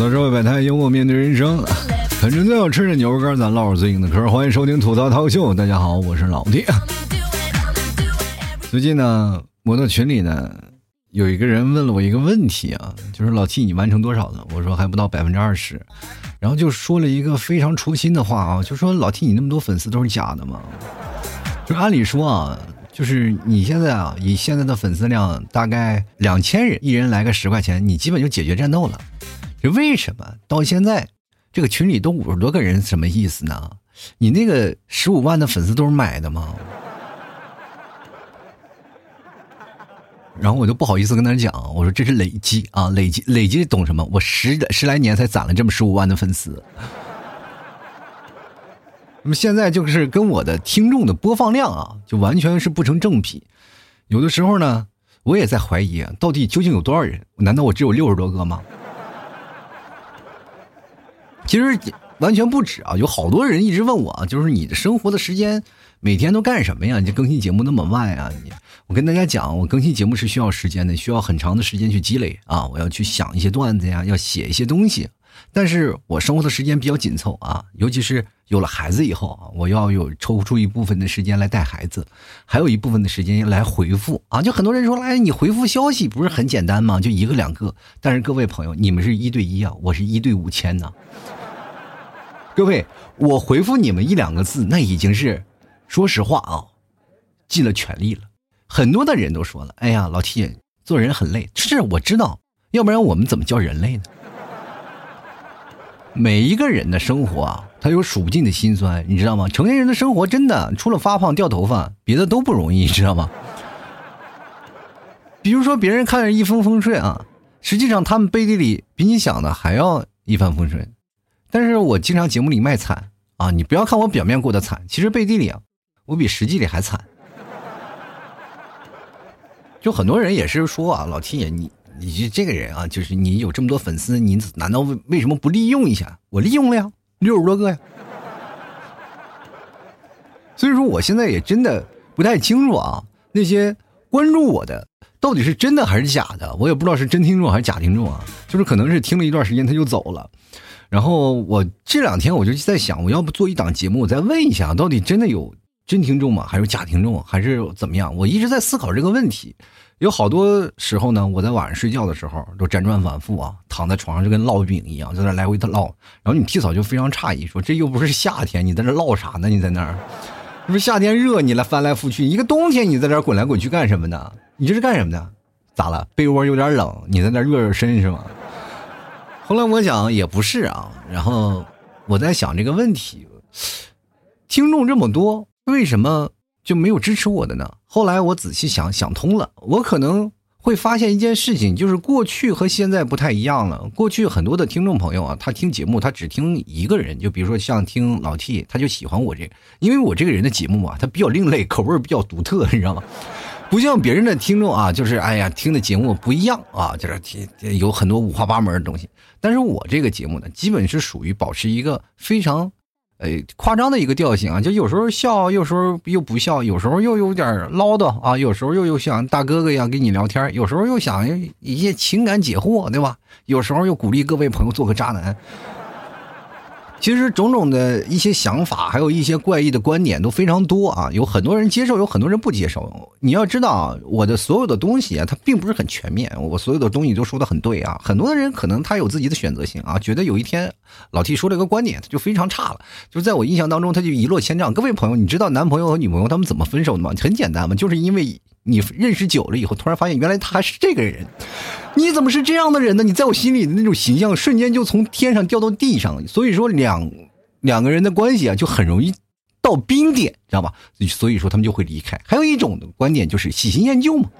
槽社会百态，幽默面对人生，啃着最好吃的牛肉干，咱唠着最硬的嗑。欢迎收听吐槽涛秀，大家好，我是老弟。最近呢，我的群里呢，有一个人问了我一个问题啊，就是老 T 你完成多少了？我说还不到百分之二十，然后就说了一个非常戳心的话啊，就说老 T 你那么多粉丝都是假的吗？就按理说啊。就是你现在啊，以现在的粉丝量，大概两千人，一人来个十块钱，你基本就解决战斗了。这为什么到现在这个群里都五十多个人，什么意思呢？你那个十五万的粉丝都是买的吗？然后我就不好意思跟他讲，我说这是累积啊，累积累积懂什么？我十十来年才攒了这么十五万的粉丝。那么现在就是跟我的听众的播放量啊，就完全是不成正比。有的时候呢，我也在怀疑，到底究竟有多少人？难道我只有六十多个吗？其实完全不止啊，有好多人一直问我，就是你的生活的时间每天都干什么呀？你更新节目那么慢啊？你我跟大家讲，我更新节目是需要时间的，需要很长的时间去积累啊。我要去想一些段子呀，要写一些东西。但是我生活的时间比较紧凑啊，尤其是有了孩子以后啊，我要有抽出一部分的时间来带孩子，还有一部分的时间来回复啊。就很多人说，哎，你回复消息不是很简单吗？就一个两个。但是各位朋友，你们是一对一啊，我是一对五千呢。各位，我回复你们一两个字，那已经是，说实话啊，尽了全力了。很多的人都说了，哎呀，老铁做人很累，是我知道，要不然我们怎么叫人类呢？每一个人的生活啊，他有数不尽的辛酸，你知道吗？成年人的生活真的除了发胖掉头发，别的都不容易，你知道吗？比如说别人看着一帆风顺啊，实际上他们背地里比你想的还要一帆风顺。但是我经常节目里卖惨啊，你不要看我表面过得惨，其实背地里啊，我比实际里还惨。就很多人也是说啊，老 T 你。你就这个人啊，就是你有这么多粉丝，你难道为为什么不利用一下？我利用了呀，六十多个呀。所以说，我现在也真的不太清楚啊，那些关注我的到底是真的还是假的，我也不知道是真听众还是假听众啊。就是可能是听了一段时间他就走了，然后我这两天我就在想，我要不做一档节目，我再问一下，到底真的有真听众吗？还是假听众？还是怎么样？我一直在思考这个问题。有好多时候呢，我在晚上睡觉的时候都辗转反复啊，躺在床上就跟烙饼一样，在那来回的烙。然后你替嫂就非常诧异，说：“这又不是夏天，你在这烙啥呢？你在那儿，不是夏天热，你来翻来覆去；一个冬天，你在这滚来滚去干什么呢？你这是干什么的？咋了？被窝有点冷，你在那热热身是吗？”后来我想也不是啊，然后我在想这个问题：听众这么多，为什么？就没有支持我的呢？后来我仔细想想通了，我可能会发现一件事情，就是过去和现在不太一样了。过去很多的听众朋友啊，他听节目他只听一个人，就比如说像听老 T，他就喜欢我这个，因为我这个人的节目啊，他比较另类，口味比较独特，你知道吗？不像别人的听众啊，就是哎呀听的节目不一样啊，就是听有很多五花八门的东西。但是我这个节目呢，基本是属于保持一个非常。哎，夸张的一个调性啊，就有时候笑，有时候又不笑，有时候又有点唠叨啊，有时候又又像大哥哥一样跟你聊天，有时候又想一些情感解惑，对吧？有时候又鼓励各位朋友做个渣男。其实种种的一些想法，还有一些怪异的观点都非常多啊，有很多人接受，有很多人不接受。你要知道，我的所有的东西啊，它并不是很全面，我所有的东西都说的很对啊。很多的人可能他有自己的选择性啊，觉得有一天老 T 说了一个观点，他就非常差了，就在我印象当中他就一落千丈。各位朋友，你知道男朋友和女朋友他们怎么分手的吗？很简单嘛，就是因为。你认识久了以后，突然发现原来他还是这个人，你怎么是这样的人呢？你在我心里的那种形象瞬间就从天上掉到地上，所以说两两个人的关系啊就很容易到冰点，知道吧？所以说他们就会离开。还有一种的观点就是喜新厌旧嘛，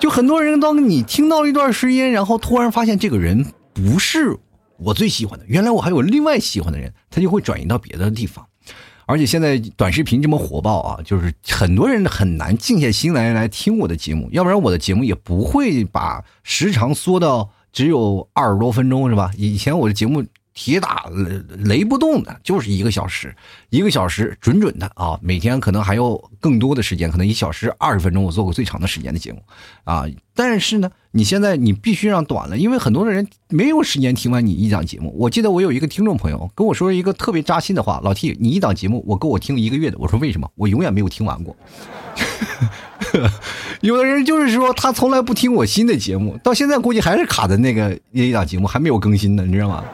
就很多人当你听到了一段时间，然后突然发现这个人不是我最喜欢的，原来我还有另外喜欢的人，他就会转移到别的地方。而且现在短视频这么火爆啊，就是很多人很难静下心来来听我的节目，要不然我的节目也不会把时长缩到只有二十多分钟，是吧？以前我的节目铁打雷雷不动的，就是一个小时，一个小时准准的啊！每天可能还有更多的时间，可能一小时二十分钟，我做过最长的时间的节目啊！但是呢，你现在你必须让短了，因为很多的人没有时间听完你一档节目。我记得我有一个听众朋友跟我说一个特别扎心的话：“老 T，你一档节目我够我听一个月的。”我说：“为什么？我永远没有听完过。”有的人就是说他从来不听我新的节目，到现在估计还是卡在那个那一档节目还没有更新呢，你知道吗？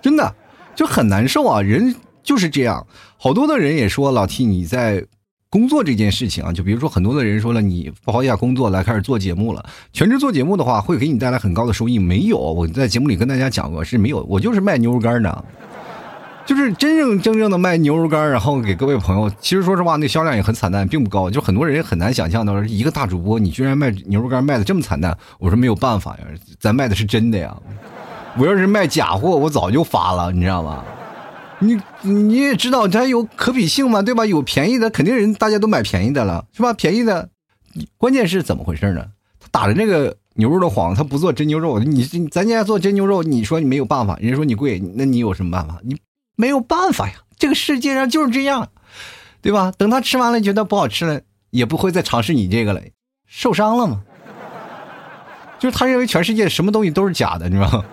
真的就很难受啊！人就是这样，好多的人也说老 T 你在工作这件事情啊，就比如说很多的人说了，你抛下工作来开始做节目了，全职做节目的话会给你带来很高的收益。没有，我在节目里跟大家讲过是没有，我就是卖牛肉干的，就是真正真正的卖牛肉干，然后给各位朋友。其实说实话，那销量也很惨淡，并不高，就很多人也很难想象到一个大主播你居然卖牛肉干卖的这么惨淡。我说没有办法呀，咱卖的是真的呀。我要是卖假货，我早就发了，你知道吗？你你也知道，它有可比性嘛，对吧？有便宜的，肯定人大家都买便宜的了，是吧？便宜的，关键是怎么回事呢？他打着那个牛肉的幌，他不做真牛肉。你咱家做真牛肉，你说你没有办法，人家说你贵，那你有什么办法？你没有办法呀，这个世界上就是这样，对吧？等他吃完了觉得不好吃了，也不会再尝试你这个了，受伤了嘛？就是他认为全世界什么东西都是假的，你知道吗？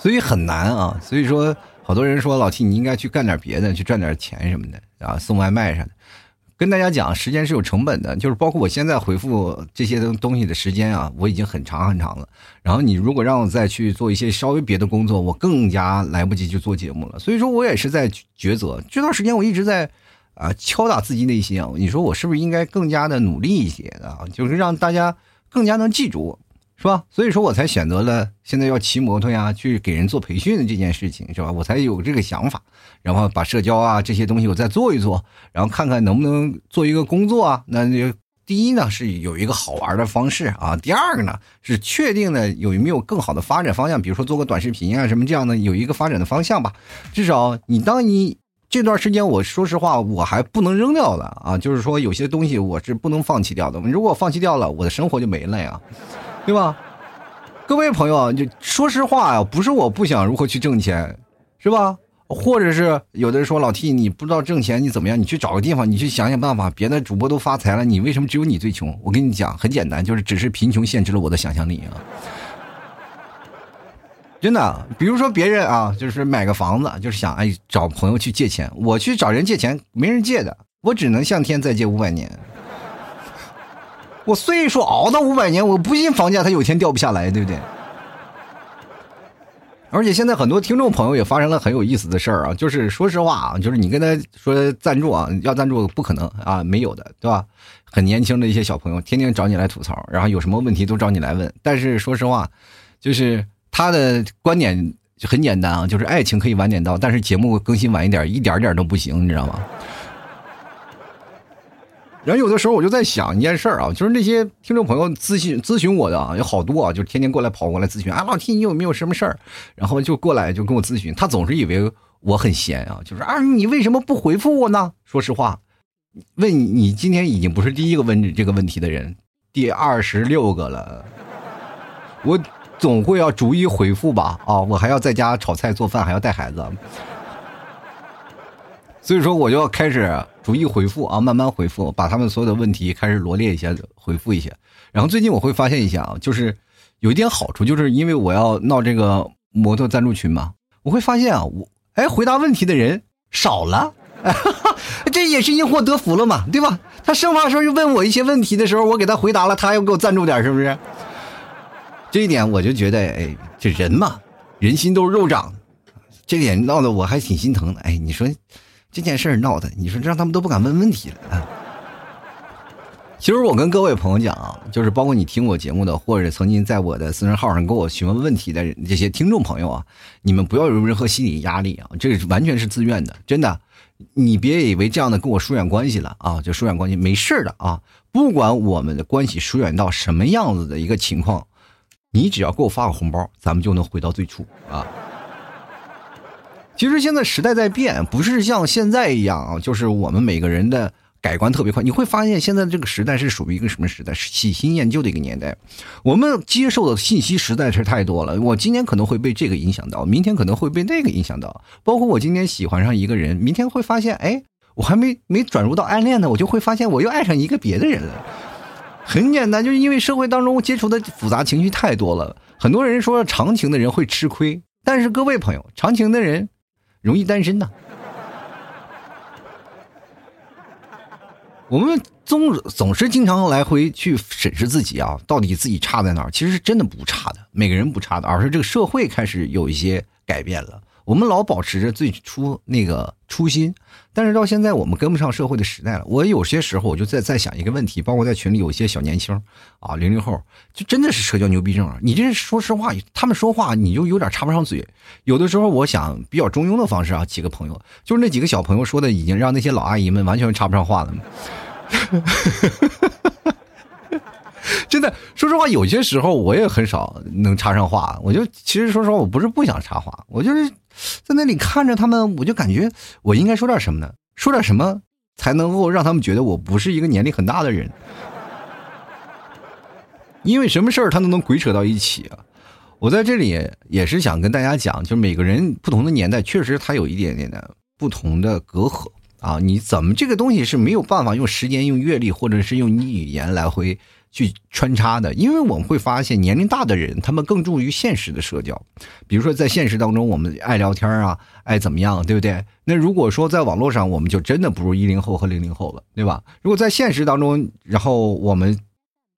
所以很难啊，所以说好多人说老 T 你应该去干点别的，去赚点钱什么的啊，送外卖啥的。跟大家讲，时间是有成本的，就是包括我现在回复这些东东西的时间啊，我已经很长很长了。然后你如果让我再去做一些稍微别的工作，我更加来不及去做节目了。所以说我也是在抉择。这段时间我一直在啊敲打自己内心啊，你说我是不是应该更加的努力一些啊？就是让大家更加能记住我。是吧？所以说我才选择了现在要骑摩托呀，去给人做培训的这件事情，是吧？我才有这个想法，然后把社交啊这些东西我再做一做，然后看看能不能做一个工作啊。那就第一呢是有一个好玩的方式啊，第二个呢是确定的有没有更好的发展方向，比如说做个短视频啊什么这样的，有一个发展的方向吧。至少你当你这段时间，我说实话我还不能扔掉的啊，就是说有些东西我是不能放弃掉的。如果放弃掉了，我的生活就没了呀。对吧？各位朋友，就说实话呀，不是我不想如何去挣钱，是吧？或者是有的人说老 T，你不知道挣钱你怎么样？你去找个地方，你去想想办法。别的主播都发财了，你为什么只有你最穷？我跟你讲，很简单，就是只是贫穷限制了我的想象力啊！真的，比如说别人啊，就是买个房子，就是想哎找朋友去借钱，我去找人借钱，没人借的，我只能向天再借五百年。我岁数熬到五百年，我不信房价它有天掉不下来，对不对？而且现在很多听众朋友也发生了很有意思的事儿啊，就是说实话啊，就是你跟他说赞助啊，要赞助不可能啊，没有的，对吧？很年轻的一些小朋友，天天找你来吐槽，然后有什么问题都找你来问。但是说实话，就是他的观点很简单啊，就是爱情可以晚点到，但是节目更新晚一点，一点点都不行，你知道吗？然后有的时候我就在想一件事儿啊，就是那些听众朋友咨询咨询我的啊，有好多啊，就天天过来跑过来咨询啊，老 T 你有没有什么事儿？然后就过来就跟我咨询，他总是以为我很闲啊，就是啊你为什么不回复我呢？说实话，问你你今天已经不是第一个问这个问题的人，第二十六个了，我总会要逐一回复吧？啊，我还要在家炒菜做饭，还要带孩子。所以说，我就要开始逐一回复啊，慢慢回复，把他们所有的问题开始罗列一下，回复一下。然后最近我会发现一下啊，就是有一点好处，就是因为我要闹这个摩托赞助群嘛，我会发现啊，我哎回答问题的人少了，这也是因祸得福了嘛，对吧？他生怕说问我一些问题的时候，我给他回答了，他又给我赞助点，是不是？这一点我就觉得，哎，这人嘛，人心都是肉长，这点闹得我还挺心疼的。哎，你说。这件事闹的，你说让他们都不敢问问题了啊！其实我跟各位朋友讲啊，就是包括你听我节目的，或者曾经在我的私人号上给我询问问题的这些听众朋友啊，你们不要有任何心理压力啊，这个完全是自愿的，真的，你别以为这样的跟我疏远关系了啊，就疏远关系，没事的啊，不管我们的关系疏远到什么样子的一个情况，你只要给我发个红包，咱们就能回到最初啊。其实现在时代在变，不是像现在一样啊，就是我们每个人的改观特别快。你会发现现在这个时代是属于一个什么时代？是喜新厌旧的一个年代。我们接受的信息实在是太多了。我今天可能会被这个影响到，明天可能会被那个影响到。包括我今天喜欢上一个人，明天会发现，哎，我还没没转入到暗恋呢，我就会发现我又爱上一个别的人了。很简单，就是因为社会当中接触的复杂情绪太多了。很多人说长情的人会吃亏，但是各位朋友，长情的人容易单身呐。我们总总是经常来回去审视自己啊，到底自己差在哪儿？其实是真的不差的，每个人不差的，而是这个社会开始有一些改变了。我们老保持着最初那个初心，但是到现在我们跟不上社会的时代了。我有些时候我就在在想一个问题，包括在群里有些小年轻啊，零零后，就真的是社交牛逼症啊！你这说实话，他们说话你就有点插不上嘴。有的时候我想比较中庸的方式啊，几个朋友，就是那几个小朋友说的，已经让那些老阿姨们完全插不上话了。真的，说实话，有些时候我也很少能插上话。我就其实说实话，我不是不想插话，我就是在那里看着他们，我就感觉我应该说点什么呢？说点什么才能够让他们觉得我不是一个年龄很大的人？因为什么事儿他都能鬼扯到一起啊！我在这里也是想跟大家讲，就是每个人不同的年代，确实他有一点点的不同的隔阂啊。你怎么这个东西是没有办法用时间、用阅历，或者是用你语言来回。去穿插的，因为我们会发现年龄大的人，他们更重于现实的社交，比如说在现实当中，我们爱聊天啊，爱怎么样，对不对？那如果说在网络上，我们就真的不如一零后和零零后了，对吧？如果在现实当中，然后我们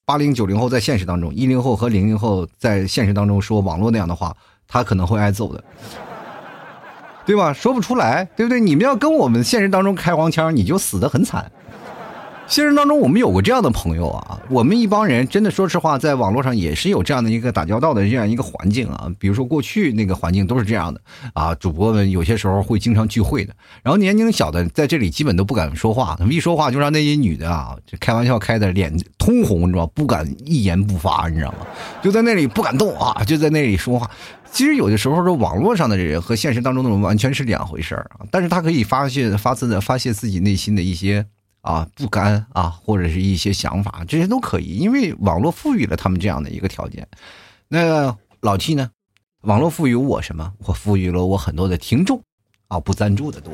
八零九零后在现实当中，一零后和零零后在现实当中说网络那样的话，他可能会挨揍的，对吧？说不出来，对不对？你们要跟我们现实当中开黄腔，你就死的很惨。现实当中，我们有过这样的朋友啊，我们一帮人真的说实话，在网络上也是有这样的一个打交道的这样一个环境啊。比如说过去那个环境都是这样的啊，主播们有些时候会经常聚会的，然后年龄小的在这里基本都不敢说话，他们一说话就让那些女的啊，就开玩笑开的脸通红，你知道吧？不敢一言不发，你知道吗？就在那里不敢动啊，就在那里说话。其实有的时候说网络上的人和现实当中的人完全是两回事儿啊，但是他可以发泄发自的发泄自己内心的一些。啊，不甘啊，或者是一些想法，这些都可以，因为网络赋予了他们这样的一个条件。那老 T 呢？网络赋予我什么？我赋予了我很多的听众啊，不赞助的多。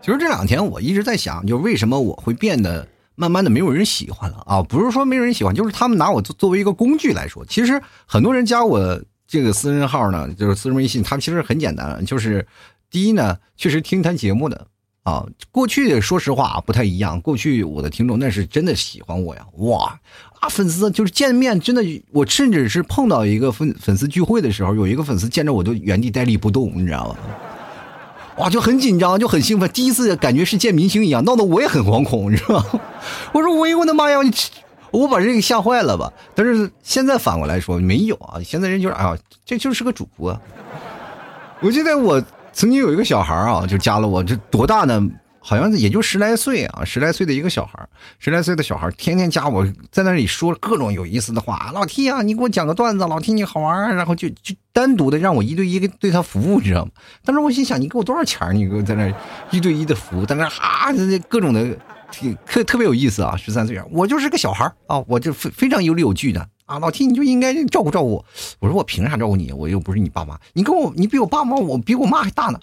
其实这两天我一直在想，就是为什么我会变得慢慢的没有人喜欢了啊？不是说没有人喜欢，就是他们拿我作作为一个工具来说。其实很多人加我这个私人号呢，就是私人微信，他们其实很简单，就是。第一呢，确实听他节目的啊，过去说实话不太一样。过去我的听众那是真的喜欢我呀，哇啊粉丝就是见面真的，我甚至是碰到一个粉粉丝聚会的时候，有一个粉丝见着我就原地呆立不动，你知道吗？哇，就很紧张，就很兴奋，第一次感觉是见明星一样，闹得我也很惶恐，你知道吗？我说我我的妈呀，我把人给吓坏了吧？但是现在反过来说没有啊，现在人就是哎呀，这就是个主播。我记得我。曾经有一个小孩啊，就加了我，这多大呢？好像也就十来岁啊，十来岁的一个小孩，十来岁的小孩天天加我，在那里说各种有意思的话。老 T 啊，你给我讲个段子，老 T 你好玩啊然后就就单独的让我一对一的对他服务，你知道吗？当时我心想，你给我多少钱？你给我在那一对一的服务，在那哈各种的，特特别有意思啊！十三岁，我就是个小孩啊，我就非非常有理有据的。啊，老 T，你就应该照顾照顾我。我说我凭啥照顾你？我又不是你爸妈。你跟我，你比我爸妈，我比我妈还大呢。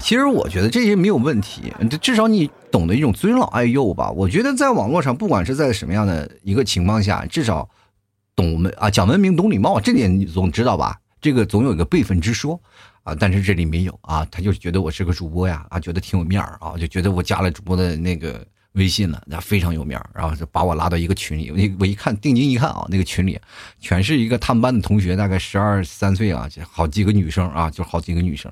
其实我觉得这些没有问题，至少你懂得一种尊老爱幼吧。我觉得在网络上，不管是在什么样的一个情况下，至少懂文啊，讲文明，懂礼貌，这点你总知道吧？这个总有一个辈分之说啊。但是这里没有啊，他就觉得我是个主播呀，啊，觉得挺有面儿啊，就觉得我加了主播的那个。微信了，那非常有面然后就把我拉到一个群里。我我一看，定睛一看啊，那个群里全是一个他们班的同学，大概十二三岁啊，好几个女生啊，就好几个女生，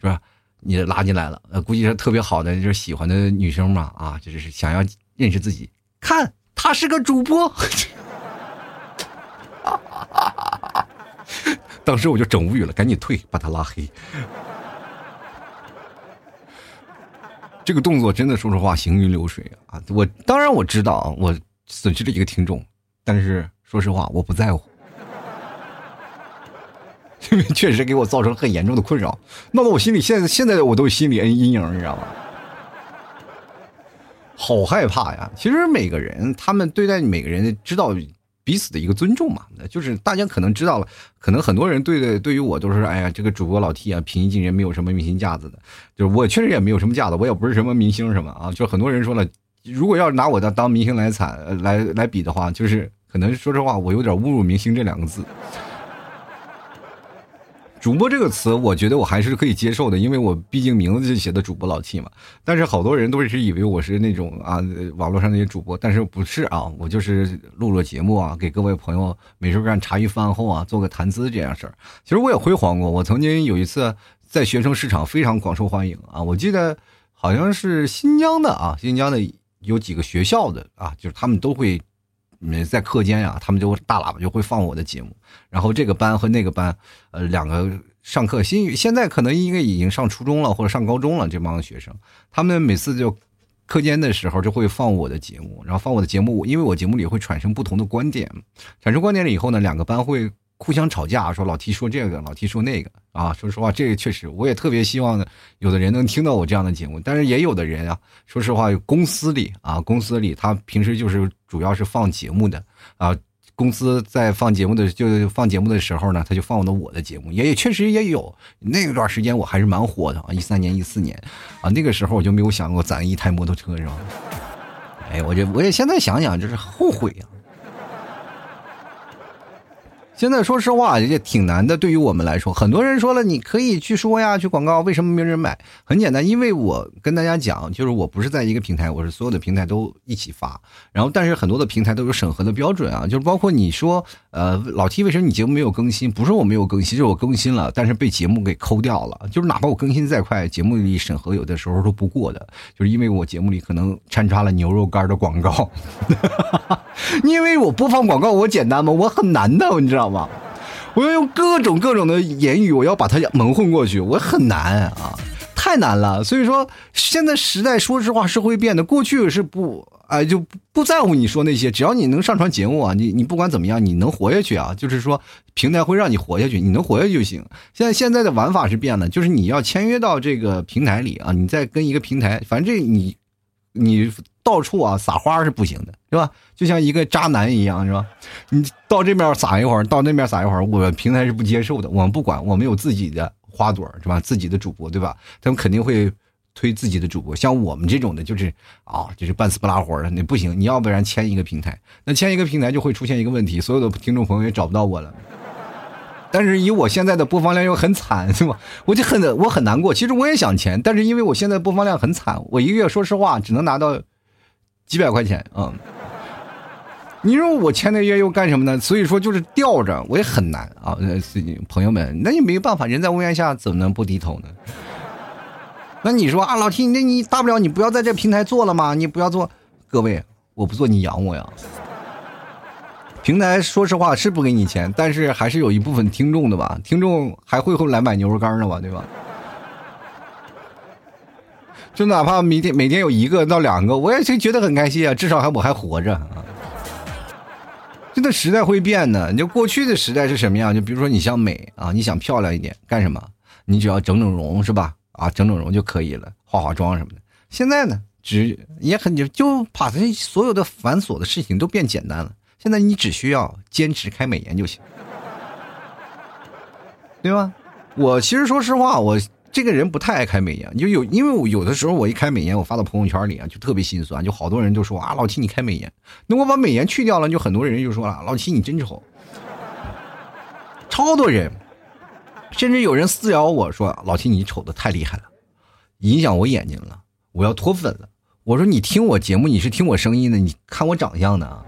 是吧？你拉进来了，呃，估计是特别好的，就是喜欢的女生嘛，啊，就是想要认识自己。看，他是个主播，当时我就整无语了，赶紧退，把他拉黑。这个动作真的，说实话，行云流水啊！我当然我知道，我损失了一个听众，但是说实话，我不在乎。因 为确实给我造成很严重的困扰，闹得我心里现在现在我都心理阴影，你知道吗？好害怕呀！其实每个人他们对待每个人知道彼此的一个尊重嘛，就是大家可能知道了，可能很多人对对于我都是哎呀，这个主播老 T 啊，平易近人，没有什么明星架子的，就是我确实也没有什么架子，我也不是什么明星什么啊，就很多人说了，如果要拿我的当明星来惨来来比的话，就是可能说实话，我有点侮辱明星这两个字。主播这个词，我觉得我还是可以接受的，因为我毕竟名字就写的主播老气嘛。但是好多人都是以为我是那种啊，网络上那些主播，但是不是啊，我就是录录节目啊，给各位朋友没事干茶余饭后啊，做个谈资这样事儿。其实我也辉煌过，我曾经有一次在学生市场非常广受欢迎啊，我记得好像是新疆的啊，新疆的有几个学校的啊，就是他们都会。在课间呀，他们就大喇叭就会放我的节目，然后这个班和那个班，呃，两个上课新现在可能应该已经上初中了或者上高中了，这帮学生，他们每次就课间的时候就会放我的节目，然后放我的节目，因为我节目里会产生不同的观点，产生观点了以后呢，两个班会。互相吵架，说老 T 说这个，老 T 说那个啊。说实话，这个确实，我也特别希望，有的人能听到我这样的节目。但是也有的人啊，说实话，公司里啊，公司里他平时就是主要是放节目的啊。公司在放节目的，就放节目的时候呢，他就放的我的节目，也也确实也有。那段时间我还是蛮火的啊，一三年、一四年啊，那个时候我就没有想过攒一台摩托车是吧？哎，我这我也现在想想，就是后悔啊。现在说实话也挺难的，对于我们来说，很多人说了，你可以去说呀，去广告，为什么没人买？很简单，因为我跟大家讲，就是我不是在一个平台，我是所有的平台都一起发。然后，但是很多的平台都有审核的标准啊，就是包括你说，呃，老 T 为什么你节目没有更新？不是我没有更新，是我更新了，但是被节目给抠掉了。就是哪怕我更新再快，节目里审核有的时候都不过的，就是因为我节目里可能掺插了牛肉干的广告。因为我播放广告，我简单吗？我很难的，你知道。吗吗？我要用各种各种的言语，我要把它蒙混过去，我很难啊，太难了。所以说，现在时代说实话是会变的。过去是不哎就不在乎你说那些，只要你能上传节目啊，你你不管怎么样，你能活下去啊，就是说平台会让你活下去，你能活下去就行。现在现在的玩法是变了，就是你要签约到这个平台里啊，你再跟一个平台，反正这你你。到处啊撒花是不行的，是吧？就像一个渣男一样，是吧？你到这边撒一会儿，到那边撒一会儿，我平台是不接受的。我们不管，我们有自己的花朵，是吧？自己的主播，对吧？他们肯定会推自己的主播。像我们这种的，就是啊，就是半死不拉活的，那不行。你要不然签一个平台，那签一个平台就会出现一个问题，所有的听众朋友也找不到我了。但是以我现在的播放量又很惨，是吧？我就很我很难过。其实我也想签，但是因为我现在播放量很惨，我一个月说实话只能拿到几百块钱啊。你说我签那约又干什么呢？所以说就是吊着，我也很难啊。朋友们，那也没办法，人在屋檐下怎么能不低头呢？那你说啊，老 T，那你大不了你不要在这平台做了吗？你不要做，各位，我不做你养我呀。平台说实话是不给你钱，但是还是有一部分听众的吧，听众还会会来买牛肉干呢吧，对吧？就哪怕每天每天有一个到两个，我也是觉得很开心啊，至少还我还活着啊。真的时代会变的，你就过去的时代是什么样？就比如说你想美啊，你想漂亮一点，干什么？你只要整整容是吧？啊，整整容就可以了，化化妆什么的。现在呢，只也很就就把这所有的繁琐的事情都变简单了。现在你只需要坚持开美颜就行，对吧？我其实说实话，我这个人不太爱开美颜，就有因为我有的时候我一开美颜，我发到朋友圈里啊，就特别心酸，就好多人就说啊，老七你开美颜，那我把美颜去掉了，就很多人就说了，老七你真丑，超多人，甚至有人私聊我说，老七你丑的太厉害了，影响我眼睛了，我要脱粉了。我说你听我节目，你是听我声音的，你看我长相的。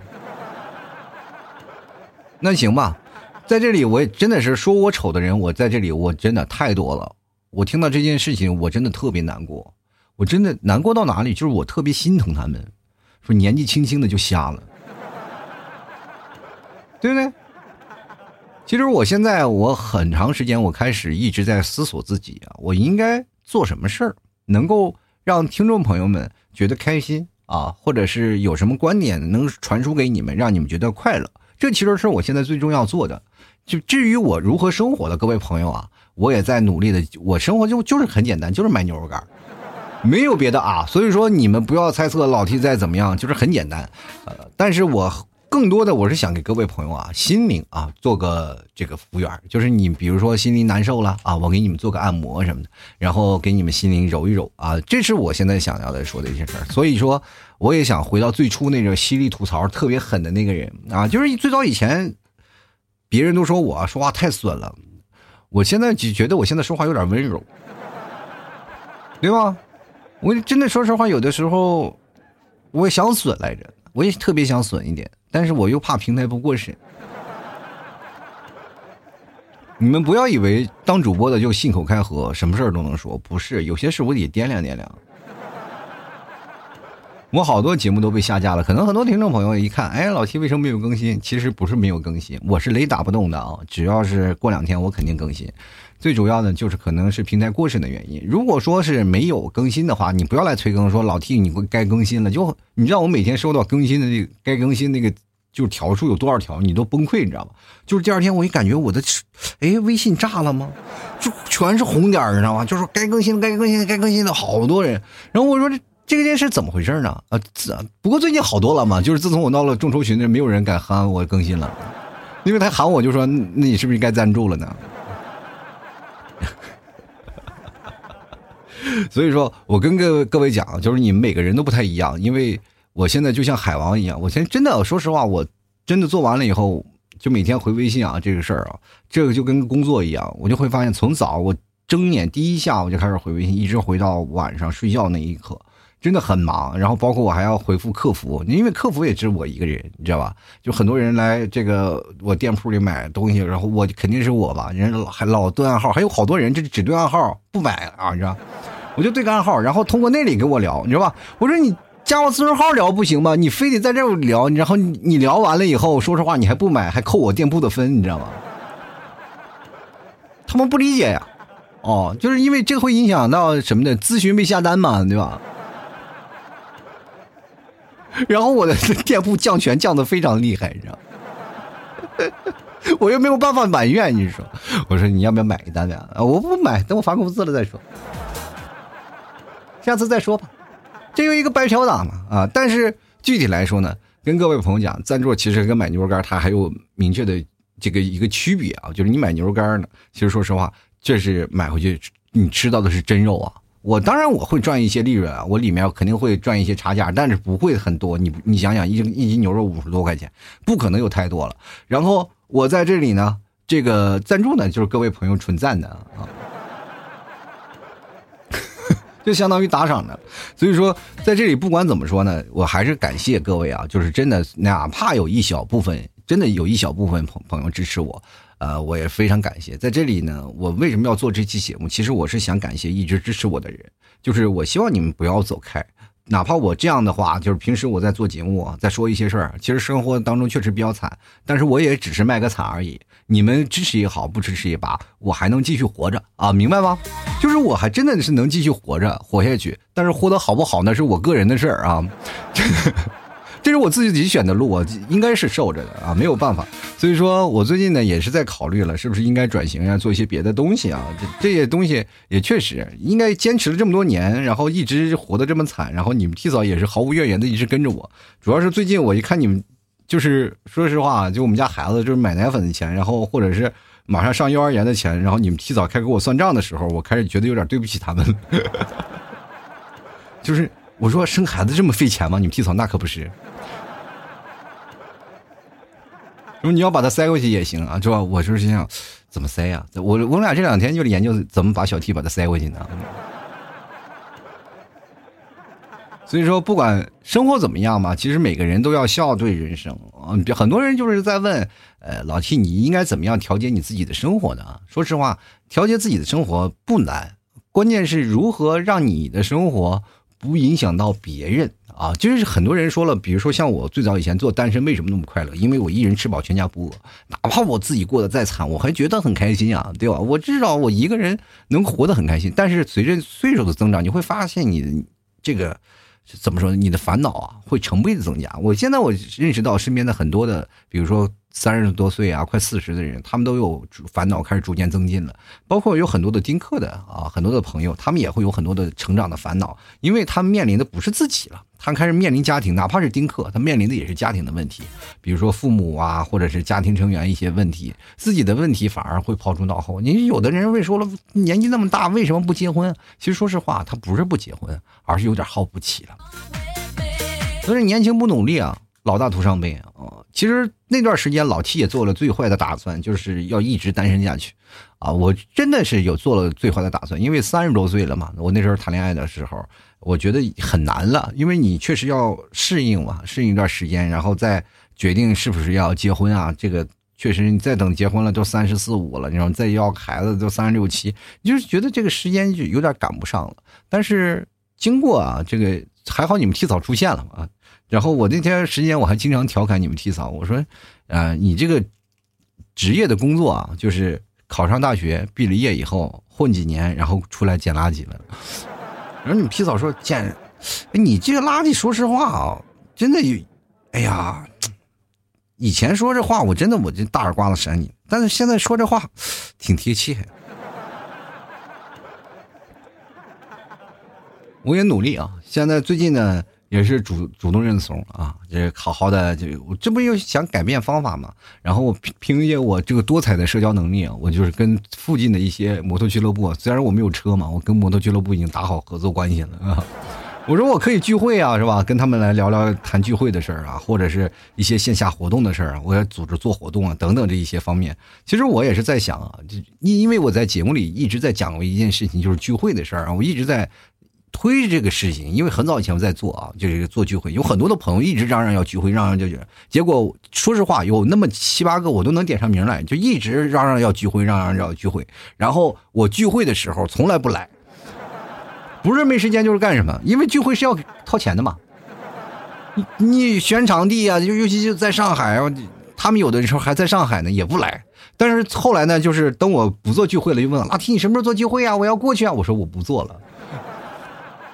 那行吧，在这里我真的是说我丑的人，我在这里我真的太多了。我听到这件事情，我真的特别难过。我真的难过到哪里？就是我特别心疼他们，说年纪轻轻的就瞎了，对不对？其实我现在我很长时间，我开始一直在思索自己啊，我应该做什么事儿，能够让听众朋友们觉得开心啊，或者是有什么观点能传输给你们，让你们觉得快乐。这其实是我现在最重要做的。就至于我如何生活的，各位朋友啊，我也在努力的。我生活就就是很简单，就是买牛肉干，没有别的啊。所以说你们不要猜测老 T 再怎么样，就是很简单。呃，但是我更多的我是想给各位朋友啊，心灵啊做个这个服务员，就是你比如说心灵难受了啊，我给你们做个按摩什么的，然后给你们心灵揉一揉啊，这是我现在想要的说的一些事儿。所以说，我也想回到最初那个犀利吐槽特别狠的那个人啊，就是最早以前。别人都说我说话太损了，我现在就觉得我现在说话有点温柔，对吧？我真的说实话，有的时候我也想损来着，我也特别想损一点，但是我又怕平台不过审。你们不要以为当主播的就信口开河，什么事儿都能说，不是，有些事我得掂量掂量。我好多节目都被下架了，可能很多听众朋友一看，哎，老 T 为什么没有更新？其实不是没有更新，我是雷打不动的啊！只要是过两天，我肯定更新。最主要的就是可能是平台过审的原因。如果说是没有更新的话，你不要来催更，说老 T 你该更新了。就你知道我每天收到更新的那个该更新那个就是条数有多少条，你都崩溃，你知道吗？就是第二天我一感觉我的，哎，微信炸了吗？就全是红点，你知道吗？就是该更新该更新该更新的好多人。然后我说这。这个件事怎么回事呢？啊，不过最近好多了嘛，就是自从我闹了众筹群，没有人敢喊我更新了，因为他喊我就说，那你是不是该赞助了呢？所以说我跟各各位讲，就是你们每个人都不太一样，因为我现在就像海王一样，我现在真的说实话，我真的做完了以后，就每天回微信啊，这个事儿啊，这个就跟工作一样，我就会发现，从早我睁眼第一下我就开始回微信，一直回到晚上睡觉那一刻。真的很忙，然后包括我还要回复客服，因为客服也只有我一个人，你知道吧？就很多人来这个我店铺里买东西，然后我肯定是我吧，人还老对暗号，还有好多人这只对暗号不买啊，你知道？我就对个暗号，然后通过那里跟我聊，你知道吧？我说你加我私人号聊不行吗？你非得在这聊，然后你聊完了以后，说实话你还不买，还扣我店铺的分，你知道吗？他们不理解呀，哦，就是因为这会影响到什么的咨询被下单嘛，对吧？然后我的店铺降权降的非常厉害，你知道？我又没有办法埋怨，你说？我说你要不要买一单呀？我不买，等我发工资了再说，下次再说吧。这有一个白嫖党嘛啊！但是具体来说呢，跟各位朋友讲，赞助其实跟买牛肉干它还有明确的这个一个区别啊，就是你买牛肉干呢，其实说实话，这是买回去你吃到的是真肉啊。我当然我会赚一些利润啊，我里面肯定会赚一些差价，但是不会很多。你你想想，一一斤牛肉五十多块钱，不可能有太多了。然后我在这里呢，这个赞助呢，就是各位朋友纯赞的啊，就相当于打赏的。所以说，在这里不管怎么说呢，我还是感谢各位啊，就是真的，哪怕有一小部分，真的有一小部分朋朋友支持我。呃，我也非常感谢，在这里呢，我为什么要做这期节目？其实我是想感谢一直支持我的人，就是我希望你们不要走开，哪怕我这样的话，就是平时我在做节目，在说一些事儿，其实生活当中确实比较惨，但是我也只是卖个惨而已。你们支持也好，不支持也罢，我还能继续活着啊，明白吗？就是我还真的是能继续活着，活下去，但是活得好不好那是我个人的事儿啊。这是我自己选的路，我应该是受着的啊，没有办法。所以说我最近呢也是在考虑了，是不是应该转型呀，做一些别的东西啊。这这些东西也确实应该坚持了这么多年，然后一直活得这么惨，然后你们提早也是毫无怨言的一直跟着我。主要是最近我一看你们，就是说实话，就我们家孩子就是买奶粉的钱，然后或者是马上上幼儿园的钱，然后你们提早开给我算账的时候，我开始觉得有点对不起他们。就是我说生孩子这么费钱吗？你们提早那可不是。说你要把它塞过去也行啊，是吧？我就是想怎么塞呀？我我们俩这两天就研究怎么把小 T 把它塞过去呢。所以说，不管生活怎么样嘛，其实每个人都要笑对人生啊。很多人就是在问，呃，老 T，你应该怎么样调节你自己的生活呢？说实话，调节自己的生活不难，关键是如何让你的生活不影响到别人。啊，就是很多人说了，比如说像我最早以前做单身，为什么那么快乐？因为我一人吃饱全家不饿，哪怕我自己过得再惨，我还觉得很开心啊，对吧？我至少我一个人能活得很开心。但是随着岁数的增长，你会发现你这个怎么说？你的烦恼啊会成倍的增加。我现在我认识到身边的很多的，比如说三十多岁啊，快四十的人，他们都有烦恼开始逐渐增进了。包括有很多的丁克的啊，很多的朋友，他们也会有很多的成长的烦恼，因为他们面临的不是自己了，他开始面临家庭，哪怕是丁克，他面临的也是家庭的问题，比如说父母啊，或者是家庭成员一些问题，自己的问题反而会抛诸脑后。你有的人会说了，年纪那么大，为什么不结婚？其实说实话，他不是不结婚，而是有点耗不起了。所以年轻不努力啊。老大徒伤悲啊！其实那段时间，老七也做了最坏的打算，就是要一直单身下去，啊！我真的是有做了最坏的打算，因为三十多岁了嘛，我那时候谈恋爱的时候，我觉得很难了，因为你确实要适应嘛，适应一段时间，然后再决定是不是要结婚啊。这个确实，你再等结婚了都三十四五了，你说再要孩子都三十六七，你就是觉得这个时间就有点赶不上了。但是经过啊，这个还好你们提早出现了嘛。然后我那天时间我还经常调侃你们提早，我说，啊，你这个职业的工作啊，就是考上大学毕了业以后混几年，然后出来捡垃圾了。然后你们皮草说捡，你这个垃圾，说实话啊，真的有，哎呀，以前说这话我真的我就大耳刮子扇你，但是现在说这话挺贴切。我也努力啊，现在最近呢。也是主主动认怂啊，这好好的，就我这不又想改变方法嘛？然后凭凭借我这个多彩的社交能力啊，我就是跟附近的一些摩托俱乐部，虽然我没有车嘛，我跟摩托俱乐部已经打好合作关系了啊。我说我可以聚会啊，是吧？跟他们来聊聊谈聚会的事儿啊，或者是一些线下活动的事儿，我要组织做活动啊，等等这一些方面。其实我也是在想啊，就因因为我在节目里一直在讲过一件事情，就是聚会的事儿啊，我一直在。推这个事情，因为很早以前我在做啊，就是做聚会，有很多的朋友一直嚷嚷要聚会，嚷嚷就就，结果说实话，有那么七八个我都能点上名来，就一直嚷嚷要聚会，嚷嚷要聚会。然后我聚会的时候从来不来，不是没时间就是干什么，因为聚会是要掏钱的嘛。你你选场地啊，就尤其就在上海，他们有的时候还在上海呢，也不来。但是后来呢，就是等我不做聚会了，就问阿提你什么时候做聚会啊？我要过去啊。我说我不做了。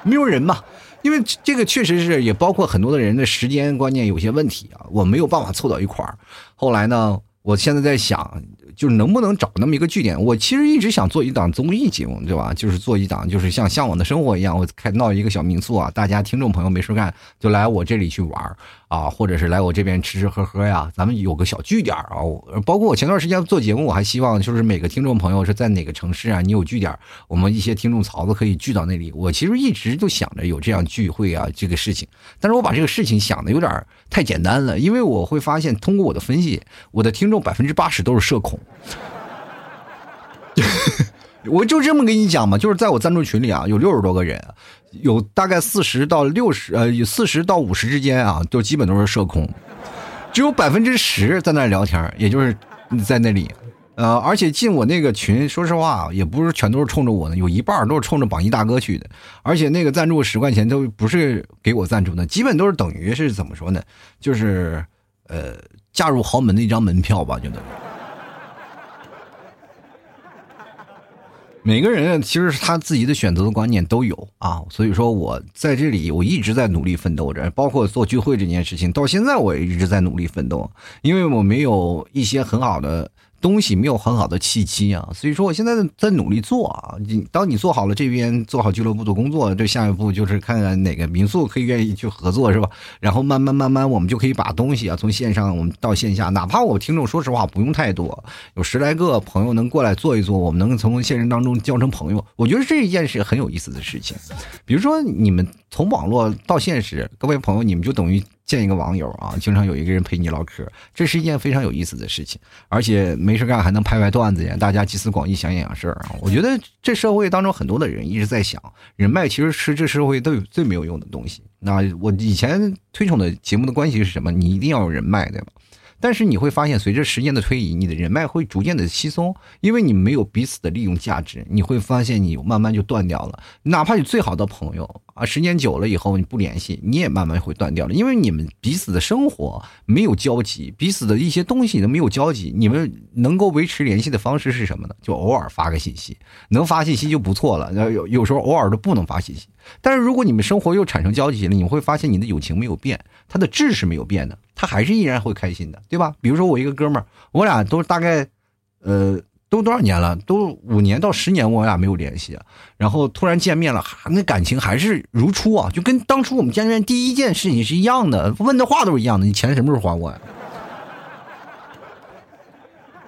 没有人嘛，因为这个确实是也包括很多的人的时间观念有些问题啊，我没有办法凑到一块儿。后来呢，我现在在想。就是能不能找那么一个据点？我其实一直想做一档综艺节目，对吧？就是做一档，就是像《向往的生活》一样，我开闹一个小民宿啊，大家听众朋友没事干就来我这里去玩啊，或者是来我这边吃吃喝喝呀，咱们有个小据点啊。包括我前段时间做节目，我还希望就是每个听众朋友是在哪个城市啊，你有据点，我们一些听众槽子可以聚到那里。我其实一直就想着有这样聚会啊这个事情，但是我把这个事情想的有点太简单了，因为我会发现通过我的分析，我的听众百分之八十都是社恐。我就这么跟你讲嘛，就是在我赞助群里啊，有六十多个人，有大概四十到六十，呃，有四十到五十之间啊，就基本都是社恐，只有百分之十在那聊天，也就是在那里，呃，而且进我那个群，说实话也不是全都是冲着我的，有一半都是冲着榜一大哥去的，而且那个赞助十块钱都不是给我赞助的，基本都是等于是怎么说呢？就是呃，嫁入豪门的一张门票吧，就等于。每个人其实是他自己的选择的观念都有啊，所以说我在这里我一直在努力奋斗着，包括做聚会这件事情，到现在我也一直在努力奋斗，因为我没有一些很好的。东西没有很好的契机啊，所以说我现在在努力做啊。你当你做好了这边做好俱乐部的工作，这下一步就是看看哪个民宿可以愿意去合作，是吧？然后慢慢慢慢，我们就可以把东西啊从线上我们到线下，哪怕我听众说实话不用太多，有十来个朋友能过来坐一坐，我们能从现实当中交成朋友，我觉得这一件是很有意思的事情。比如说你们从网络到现实，各位朋友，你们就等于。见一个网友啊，经常有一个人陪你唠嗑，这是一件非常有意思的事情，而且没事干还能拍拍段子呀，大家集思广益，想想事儿啊。我觉得这社会当中很多的人一直在想，人脉其实是这社会都有最没有用的东西。那我以前推崇的节目的关系是什么？你一定要有人脉，对吧？但是你会发现，随着时间的推移，你的人脉会逐渐的稀松，因为你没有彼此的利用价值，你会发现你慢慢就断掉了。哪怕你最好的朋友啊，时间久了以后你不联系，你也慢慢会断掉了，因为你们彼此的生活没有交集，彼此的一些东西都没有交集。你们能够维持联系的方式是什么呢？就偶尔发个信息，能发信息就不错了。有有时候偶尔都不能发信息，但是如果你们生活又产生交集了，你会发现你的友情没有变，他的志是没有变的，他还是依然会开心的，对吧？比如说我一个哥们儿，我俩都大概，呃，都多少年了，都五年到十年，我俩没有联系，然后突然见面了，那感情还是如初啊，就跟当初我们见面第一件事情是一样的，问的话都是一样的，你钱什么时候还我呀？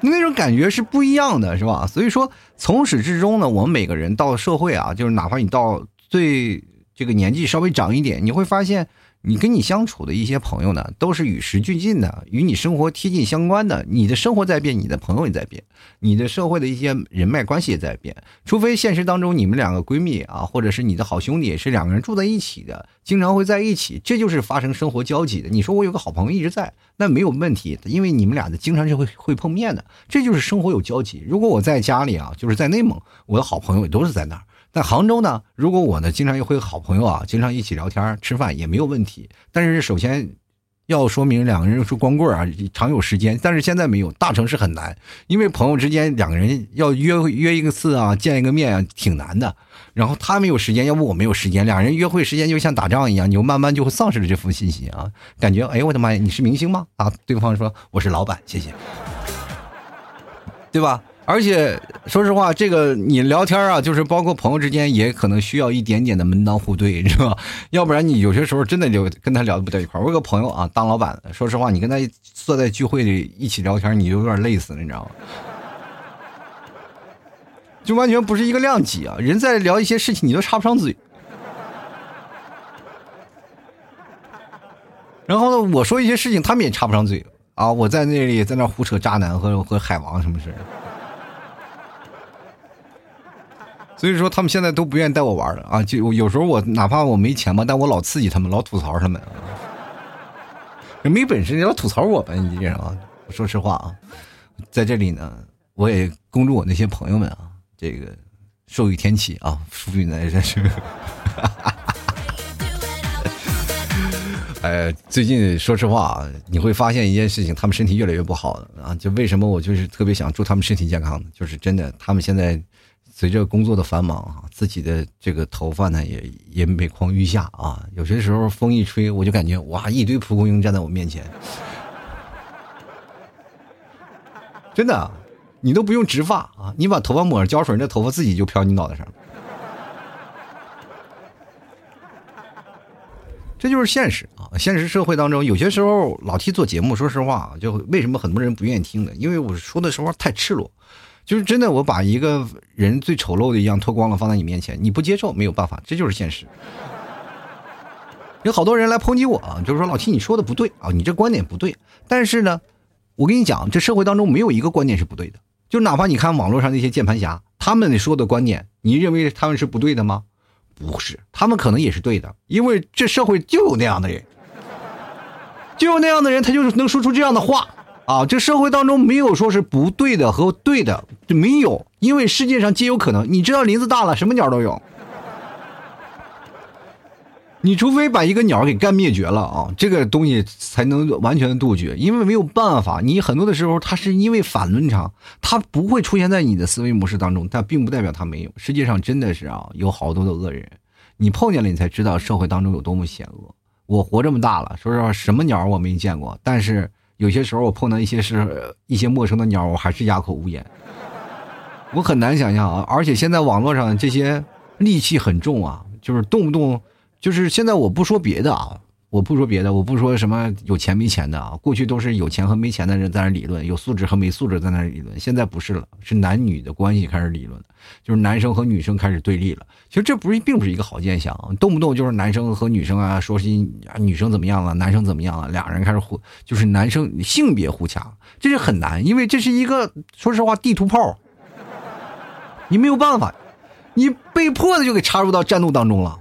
那种感觉是不一样的，是吧？所以说，从始至终呢，我们每个人到社会啊，就是哪怕你到最这个年纪稍微长一点，你会发现。你跟你相处的一些朋友呢，都是与时俱进的，与你生活贴近相关的。你的生活在变，你的朋友也在变，你的社会的一些人脉关系也在变。除非现实当中你们两个闺蜜啊，或者是你的好兄弟是两个人住在一起的，经常会在一起，这就是发生生活交集的。你说我有个好朋友一直在，那没有问题，因为你们俩的经常是会会碰面的，这就是生活有交集。如果我在家里啊，就是在内蒙，我的好朋友也都是在那儿。在杭州呢，如果我呢经常会好朋友啊，经常一起聊天吃饭也没有问题。但是首先要说明两个人是光棍啊，常有时间。但是现在没有，大城市很难，因为朋友之间两个人要约约一个次啊，见一个面啊，挺难的。然后他没有时间，要不我没有时间，两人约会时间就像打仗一样，你就慢慢就会丧失了这份信息啊，感觉哎呦我的妈呀，你是明星吗？啊，对方说我是老板，谢谢，对吧？而且说实话，这个你聊天啊，就是包括朋友之间，也可能需要一点点的门当户对，是吧？要不然你有些时候真的就跟他聊的不在一块儿。我有个朋友啊，当老板的，说实话，你跟他坐在聚会里一起聊天，你就有点累死了，你知道吗？就完全不是一个量级啊！人在聊一些事情，你都插不上嘴。然后呢，我说一些事情，他们也插不上嘴啊！我在那里在那胡扯渣男和和海王什么事所以说他们现在都不愿意带我玩了啊！就有时候我哪怕我没钱吧，但我老刺激他们，老吐槽他们。没本事你老吐槽我吧，你这啊！说实话啊，在这里呢，我也恭祝我那些朋友们啊，这个寿与天齐啊，福运来真是。哎，最近说实话啊，你会发现一件事情，他们身体越来越不好了啊！就为什么我就是特别想祝他们身体健康呢？就是真的，他们现在。随着工作的繁忙啊，自己的这个头发呢也也每况愈下啊。有些时候风一吹，我就感觉哇，一堆蒲公英站在我面前。真的，你都不用植发啊，你把头发抹上胶水，那头发自己就飘你脑袋上。这就是现实啊！现实社会当中，有些时候老替做节目，说实话，就为什么很多人不愿意听呢？因为我说的时候太赤裸。就是真的，我把一个人最丑陋的一样脱光了放在你面前，你不接受没有办法，这就是现实。有好多人来抨击我啊，就是说老七你说的不对啊，你这观点不对。但是呢，我跟你讲，这社会当中没有一个观点是不对的。就哪怕你看网络上那些键盘侠，他们说的观点，你认为他们是不对的吗？不是，他们可能也是对的，因为这社会就有那样的人，就有那样的人，他就是能说出这样的话。啊，这社会当中没有说是不对的和对的，没有，因为世界上皆有可能。你知道林子大了，什么鸟都有。你除非把一个鸟给干灭绝了啊，这个东西才能完全的杜绝。因为没有办法，你很多的时候它是因为反论场，它不会出现在你的思维模式当中，但并不代表它没有。世界上真的是啊，有好多的恶人，你碰见了，你才知道社会当中有多么险恶。我活这么大了，说实话，什么鸟我没见过，但是。有些时候我碰到一些是一些陌生的鸟，我还是哑口无言。我很难想象啊，而且现在网络上这些戾气很重啊，就是动不动就是现在我不说别的啊。我不说别的，我不说什么有钱没钱的啊，过去都是有钱和没钱的人在那理论，有素质和没素质在那理论，现在不是了，是男女的关系开始理论，就是男生和女生开始对立了。其实这不是并不是一个好现象，动不动就是男生和女生啊，说是女生怎么样了，男生怎么样了，俩人开始互就是男生性别互掐，这是很难，因为这是一个说实话地图炮，你没有办法，你被迫的就给插入到战斗当中了。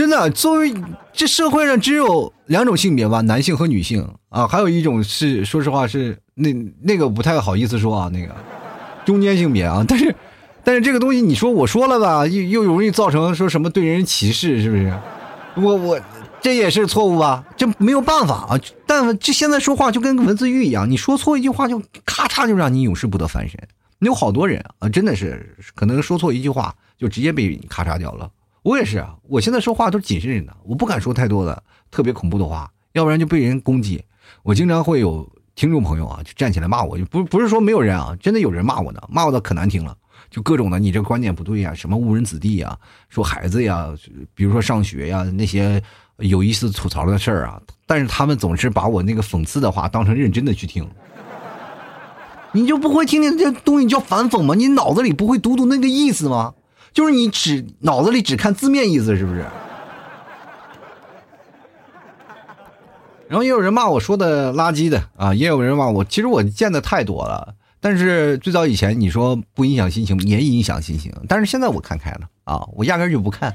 真的，作为这社会上只有两种性别吧，男性和女性啊，还有一种是，说实话是那那个不太好意思说啊，那个中间性别啊。但是，但是这个东西你说我说了吧，又又容易造成说什么对人歧视，是不是？我我这也是错误吧？这没有办法啊。但这现在说话就跟文字狱一样，你说错一句话就咔嚓就让你永世不得翻身。有好多人啊，真的是可能说错一句话。就直接被咔嚓掉了。我也是啊，我现在说话都谨慎的，我不敢说太多的特别恐怖的话，要不然就被人攻击。我经常会有听众朋友啊，就站起来骂我，就不不是说没有人啊，真的有人骂我的，骂我的可难听了，就各种的，你这观点不对呀，什么误人子弟呀，说孩子呀，比如说上学呀那些有意思吐槽的事儿啊，但是他们总是把我那个讽刺的话当成认真的去听。你就不会听听这东西叫反讽吗？你脑子里不会读读那个意思吗？就是你只脑子里只看字面意思，是不是？然后也有人骂我说的垃圾的啊，也有人骂我。其实我见的太多了，但是最早以前你说不影响心情，也影响心情。但是现在我看开了啊，我压根就不看，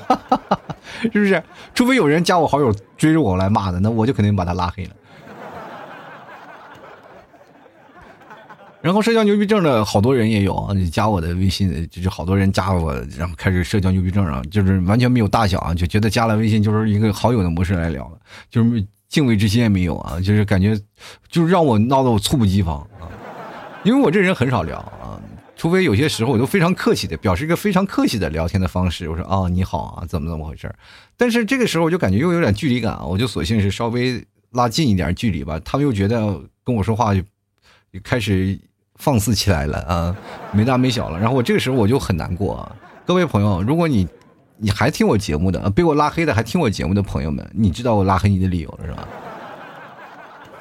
是不是？除非有人加我好友追着我来骂的，那我就肯定把他拉黑了。然后社交牛逼症的好多人也有啊，你加我的微信，就是好多人加我，然后开始社交牛逼症啊，就是完全没有大小啊，就觉得加了微信就是一个好友的模式来聊，就是敬畏之心也没有啊，就是感觉，就是让我闹得我猝不及防啊，因为我这人很少聊啊，除非有些时候我都非常客气的表示一个非常客气的聊天的方式，我说啊你好啊，怎么怎么回事但是这个时候我就感觉又有点距离感啊，我就索性是稍微拉近一点距离吧，他们又觉得跟我说话就开始。放肆起来了啊，没大没小了。然后我这个时候我就很难过。啊。各位朋友，如果你你还听我节目的，被我拉黑的还听我节目的朋友们，你知道我拉黑你的理由了是吧？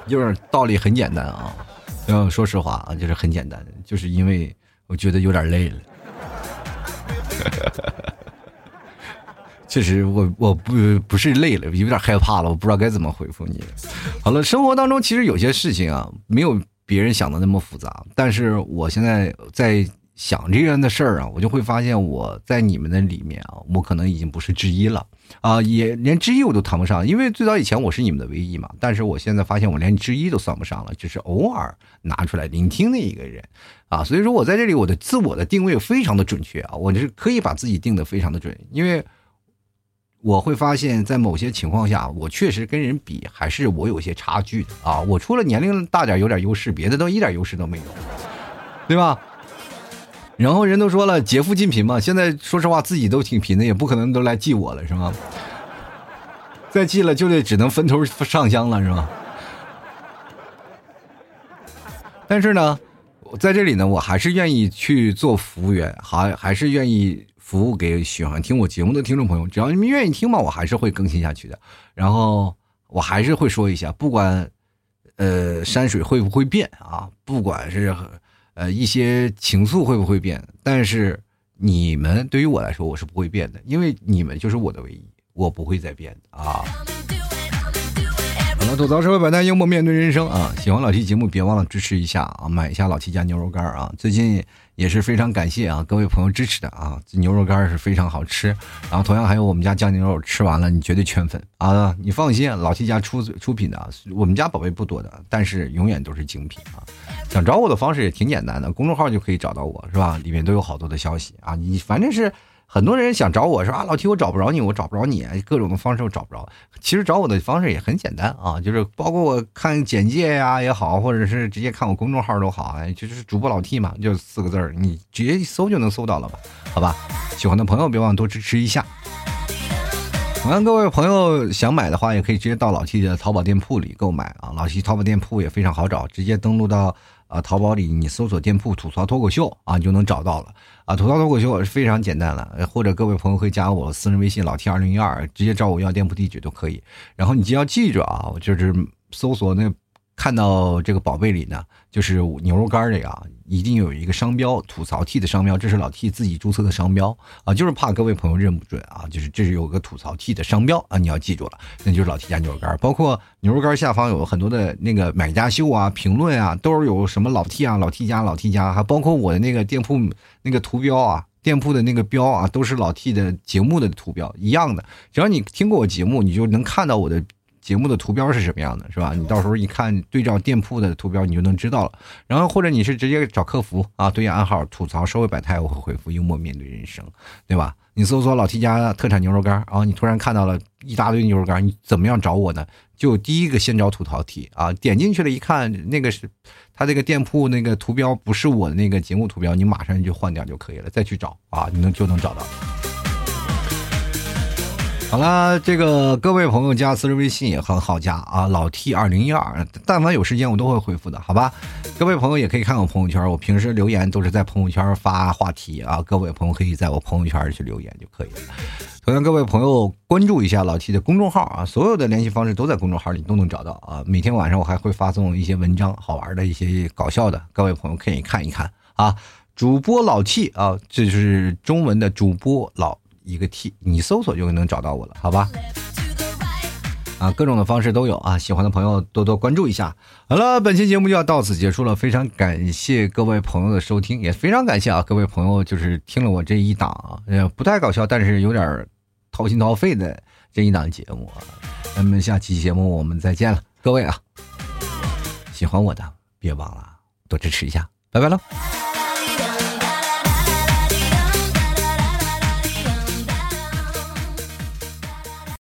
就是道理很简单啊，嗯，说实话啊，就是很简单，就是因为我觉得有点累了。确实，我我不不是累了，有点害怕了，我不知道该怎么回复你。好了，生活当中其实有些事情啊，没有。别人想的那么复杂，但是我现在在想这样的事儿啊，我就会发现我在你们的里面啊，我可能已经不是之一了啊，也连之一我都谈不上，因为最早以前我是你们的唯一嘛，但是我现在发现我连之一都算不上了，就是偶尔拿出来聆听的一个人啊，所以说我在这里我的自我的定位非常的准确啊，我是可以把自己定的非常的准，因为。我会发现，在某些情况下，我确实跟人比还是我有些差距的啊！我除了年龄大点有点优势，别的都一点优势都没有，对吧？然后人都说了，劫富济贫嘛。现在说实话，自己都挺贫的，也不可能都来记我了，是吗？再记了就得只能分头上香了，是吧？但是呢，在这里呢，我还是愿意去做服务员，还还是愿意。服务给喜欢听我节目的听众朋友，只要你们愿意听嘛，我还是会更新下去的。然后我还是会说一下，不管呃山水会不会变啊，不管是呃一些情愫会不会变，但是你们对于我来说，我是不会变的，因为你们就是我的唯一，我不会再变的啊。好了，吐槽社会百态，幽默面对人生啊！喜欢老七节目，别忘了支持一下啊，买一下老七家牛肉干啊！最近。也是非常感谢啊，各位朋友支持的啊，这牛肉干是非常好吃。然后同样还有我们家酱牛肉，吃完了你绝对圈粉啊！你放心，老七家出出品的，我们家宝贝不多的，但是永远都是精品啊。想找我的方式也挺简单的，公众号就可以找到我，是吧？里面都有好多的消息啊，你反正是。很多人想找我说啊，老提我找不着你，我找不着你，各种的方式我找不着。其实找我的方式也很简单啊，就是包括我看简介呀也好，或者是直接看我公众号都好，哎，就是主播老 T 嘛，就四个字儿，你直接一搜就能搜到了吧？好吧，喜欢的朋友别忘多支持一下。同样，各位朋友想买的话，也可以直接到老 T 的淘宝店铺里购买啊。老 T 淘宝店铺也非常好找，直接登录到。啊，淘宝里你搜索店铺“吐槽脱口秀”啊，你就能找到了。啊，吐槽脱口秀是非常简单的，或者各位朋友可以加我私人微信“老 T 二零一二”，直接找我要店铺地址都可以。然后你就要记住啊，就是搜索那。看到这个宝贝里呢，就是牛肉干里啊，一定有一个商标“吐槽 T” 的商标，这是老 T 自己注册的商标啊，就是怕各位朋友认不准啊，就是这是有个“吐槽 T” 的商标啊，你要记住了，那就是老 T 家牛肉干。包括牛肉干下方有很多的那个买家秀啊、评论啊，都是有什么老 T 啊、老 T 家、老 T 家，还包括我的那个店铺那个图标啊，店铺的那个标啊，都是老 T 的节目的图标一样的。只要你听过我节目，你就能看到我的。节目的图标是什么样的，是吧？你到时候一看对照店铺的图标，你就能知道了。然后或者你是直接找客服啊，对应暗号吐槽社会百态，我会回复幽默面对人生，对吧？你搜索老 T 家特产牛肉干，然后你突然看到了一大堆牛肉干，你怎么样找我呢？就第一个先找吐槽题啊，点进去了一看，那个是他这个店铺那个图标不是我的那个节目图标，你马上就换掉就可以了，再去找啊，你能就能找到。好了，这个各位朋友加私人微信也很好加啊，老 T 二零一二，但凡有时间我都会回复的，好吧？各位朋友也可以看我朋友圈，我平时留言都是在朋友圈发话题啊，各位朋友可以在我朋友圈去留言就可以了。同样，各位朋友关注一下老 T 的公众号啊，所有的联系方式都在公众号里都能找到啊。每天晚上我还会发送一些文章，好玩的一些搞笑的，各位朋友可以看一看啊。主播老 T 啊，这就是中文的主播老。一个 T，你搜索就能找到我了，好吧？啊，各种的方式都有啊，喜欢的朋友多多关注一下。好了，本期节目就要到此结束了，非常感谢各位朋友的收听，也非常感谢啊各位朋友就是听了我这一档呃不太搞笑，但是有点掏心掏肺的这一档节目啊。咱们下期节目我们再见了，各位啊，喜欢我的别忘了多支持一下，拜拜喽。